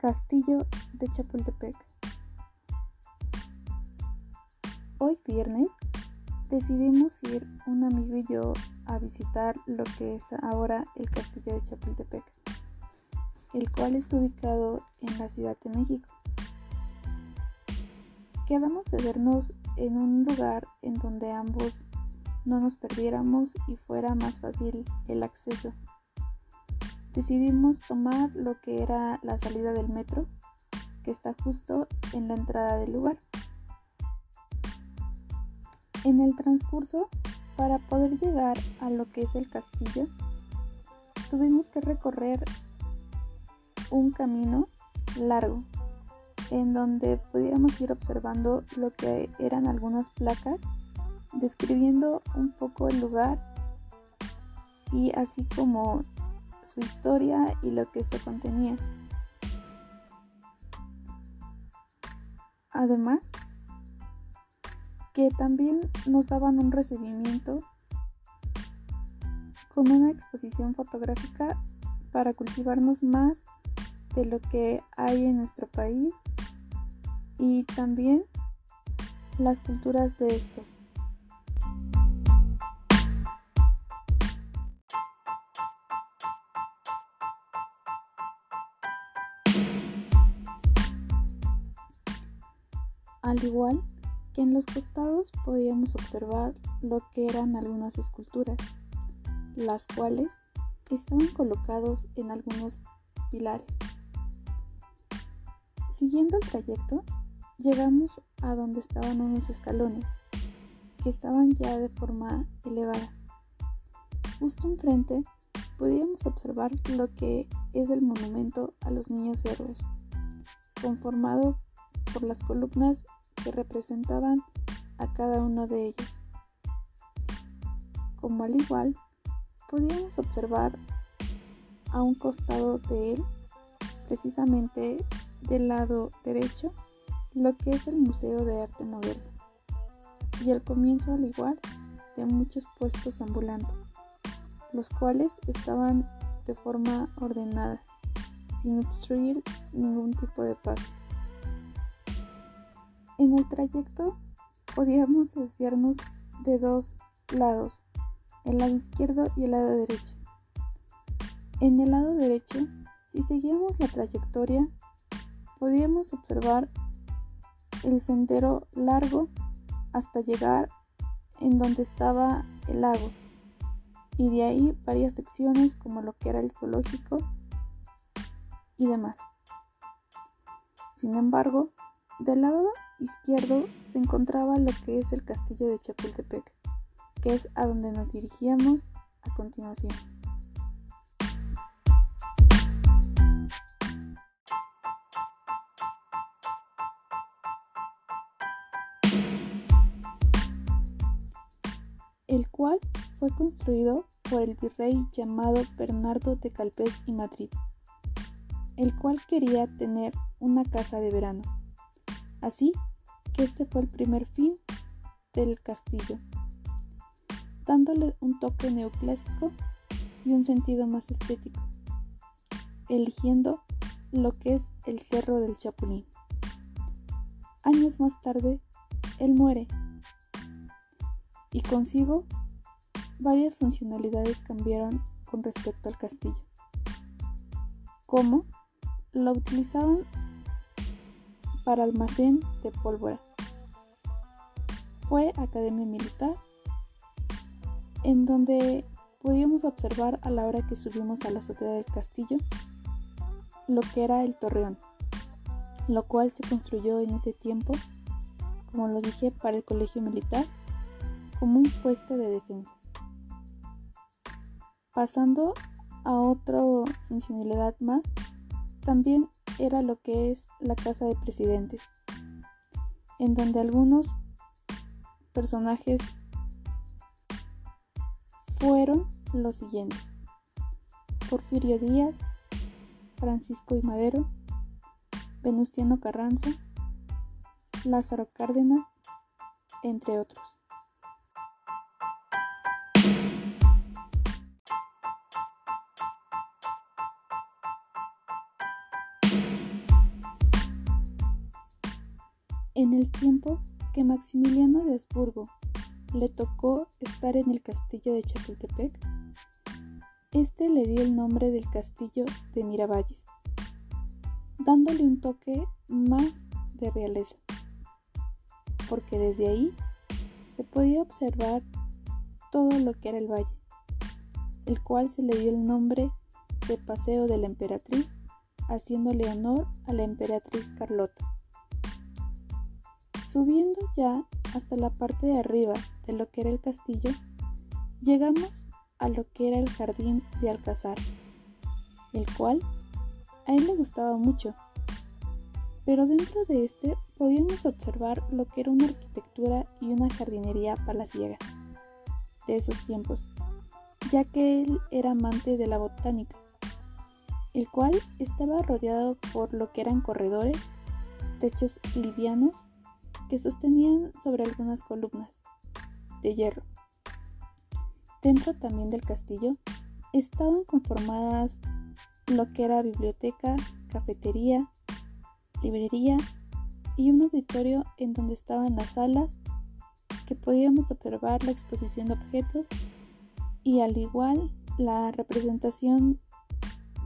Castillo de Chapultepec. Hoy viernes decidimos ir un amigo y yo a visitar lo que es ahora el Castillo de Chapultepec, el cual está ubicado en la Ciudad de México. Quedamos de vernos en un lugar en donde ambos no nos perdiéramos y fuera más fácil el acceso decidimos tomar lo que era la salida del metro, que está justo en la entrada del lugar. En el transcurso, para poder llegar a lo que es el castillo, tuvimos que recorrer un camino largo en donde podíamos ir observando lo que eran algunas placas describiendo un poco el lugar y así como su historia y lo que se contenía. Además, que también nos daban un recibimiento con una exposición fotográfica para cultivarnos más de lo que hay en nuestro país y también las culturas de estos. Al igual que en los costados podíamos observar lo que eran algunas esculturas, las cuales estaban colocados en algunos pilares. Siguiendo el trayecto, llegamos a donde estaban unos escalones, que estaban ya de forma elevada. Justo enfrente podíamos observar lo que es el monumento a los niños héroes, conformado por las columnas que representaban a cada uno de ellos. Como al igual, podíamos observar a un costado de él, precisamente del lado derecho, lo que es el Museo de Arte Moderno, y al comienzo al igual de muchos puestos ambulantes, los cuales estaban de forma ordenada, sin obstruir ningún tipo de paso. En el trayecto podíamos desviarnos de dos lados, el lado izquierdo y el lado derecho. En el lado derecho, si seguíamos la trayectoria, podíamos observar el sendero largo hasta llegar en donde estaba el lago y de ahí varias secciones como lo que era el zoológico y demás. Sin embargo, del lado izquierdo se encontraba lo que es el castillo de Chapultepec, que es a donde nos dirigíamos a continuación. el cual fue construido por el virrey llamado Bernardo de Calpés y Madrid, el cual quería tener una casa de verano. Así este fue el primer fin del castillo, dándole un toque neoclásico y un sentido más estético, eligiendo lo que es el Cerro del Chapulín. Años más tarde, él muere y consigo varias funcionalidades cambiaron con respecto al castillo, como lo utilizaban para almacén de pólvora fue Academia Militar, en donde pudimos observar a la hora que subimos a la azotea del castillo lo que era el torreón, lo cual se construyó en ese tiempo, como lo dije, para el colegio militar, como un puesto de defensa. Pasando a otra funcionalidad más, también era lo que es la casa de presidentes, en donde algunos personajes fueron los siguientes. Porfirio Díaz, Francisco y Madero, Venustiano Carranza, Lázaro Cárdenas, entre otros. En el tiempo que Maximiliano de Habsburgo le tocó estar en el castillo de Chapultepec, este le dio el nombre del castillo de Miravalles, dándole un toque más de realeza, porque desde ahí se podía observar todo lo que era el valle, el cual se le dio el nombre de Paseo de la Emperatriz, haciéndole honor a la emperatriz Carlota. Subiendo ya hasta la parte de arriba de lo que era el castillo, llegamos a lo que era el jardín de Alcázar, el cual a él le gustaba mucho. Pero dentro de este podíamos observar lo que era una arquitectura y una jardinería palaciega de esos tiempos, ya que él era amante de la botánica, el cual estaba rodeado por lo que eran corredores, techos livianos que sostenían sobre algunas columnas de hierro. Dentro también del castillo estaban conformadas lo que era biblioteca, cafetería, librería y un auditorio en donde estaban las salas que podíamos observar la exposición de objetos y al igual la representación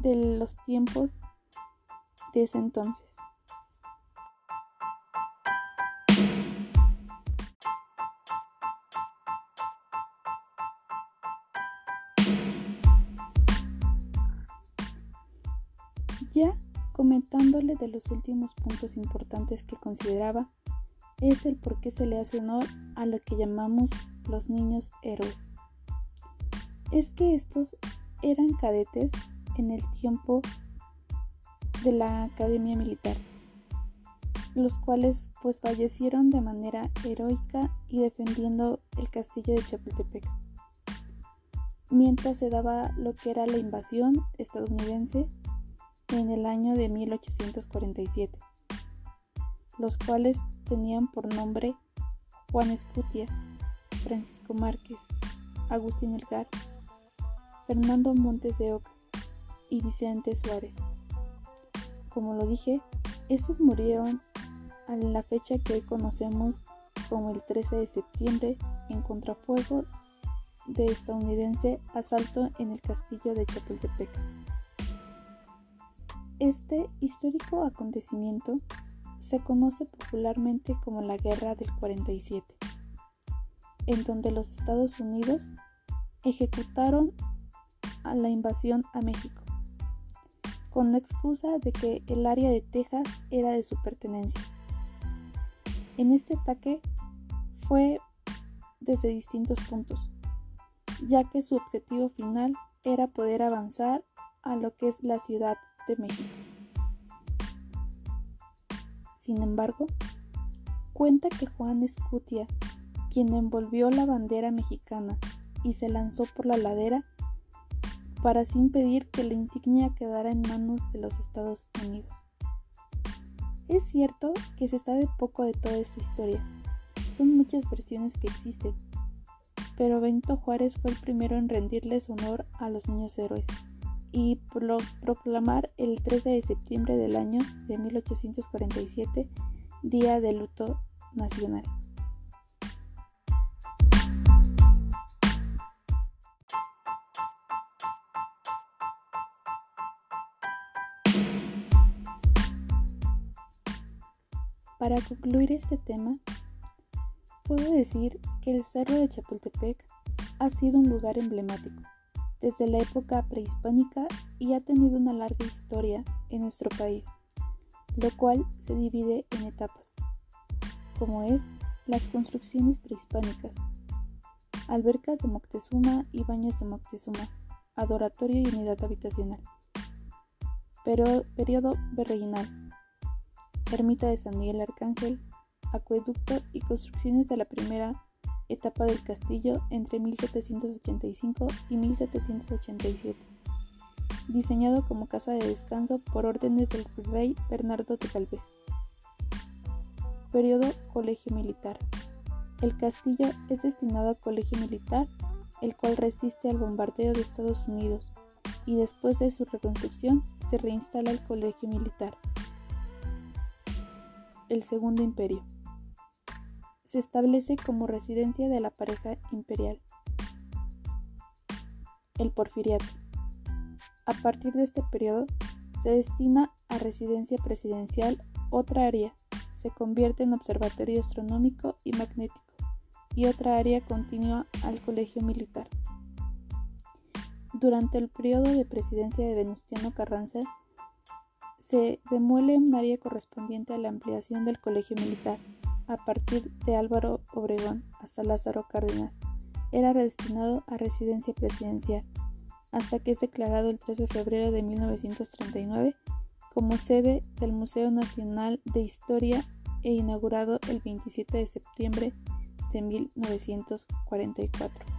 de los tiempos de ese entonces. Ya comentándole de los últimos puntos importantes que consideraba, es el por qué se le hace honor a lo que llamamos los niños héroes. Es que estos eran cadetes en el tiempo de la Academia Militar, los cuales pues fallecieron de manera heroica y defendiendo el castillo de Chapultepec. Mientras se daba lo que era la invasión estadounidense en el año de 1847, los cuales tenían por nombre Juan Escutia, Francisco Márquez, Agustín Elgar, Fernando Montes de Oca y Vicente Suárez. Como lo dije, estos murieron a la fecha que hoy conocemos como el 13 de septiembre en contrafuego de estadounidense asalto en el castillo de Chapultepec. Este histórico acontecimiento se conoce popularmente como la Guerra del 47, en donde los Estados Unidos ejecutaron a la invasión a México, con la excusa de que el área de Texas era de su pertenencia. En este ataque fue desde distintos puntos, ya que su objetivo final era poder avanzar a lo que es la ciudad de México. Sin embargo, cuenta que Juan Escutia, quien envolvió la bandera mexicana y se lanzó por la ladera para así impedir que la insignia quedara en manos de los Estados Unidos. Es cierto que se sabe poco de toda esta historia, son muchas versiones que existen, pero Benito Juárez fue el primero en rendirles honor a los niños héroes y proclamar el 13 de septiembre del año de 1847 Día de Luto Nacional. Para concluir este tema, puedo decir que el Cerro de Chapultepec ha sido un lugar emblemático desde la época prehispánica y ha tenido una larga historia en nuestro país, lo cual se divide en etapas, como es las construcciones prehispánicas, albercas de Moctezuma y baños de Moctezuma, adoratorio y unidad habitacional, pero periodo virreinal, ermita de San Miguel Arcángel, acueducto y construcciones de la primera etapa del castillo entre 1785 y 1787, diseñado como casa de descanso por órdenes del rey Bernardo de Galvez. Periodo Colegio Militar. El castillo es destinado a colegio militar, el cual resiste al bombardeo de Estados Unidos, y después de su reconstrucción se reinstala el colegio militar. El Segundo Imperio. Se establece como residencia de la pareja imperial. El porfiriato. A partir de este periodo, se destina a residencia presidencial otra área, se convierte en observatorio astronómico y magnético, y otra área continua al colegio militar. Durante el periodo de presidencia de Venustiano Carranza, se demuele un área correspondiente a la ampliación del colegio militar, a partir de Álvaro Obregón hasta Lázaro Cárdenas. Era destinado a residencia presidencial, hasta que es declarado el 13 de febrero de 1939 como sede del Museo Nacional de Historia e inaugurado el 27 de septiembre de 1944.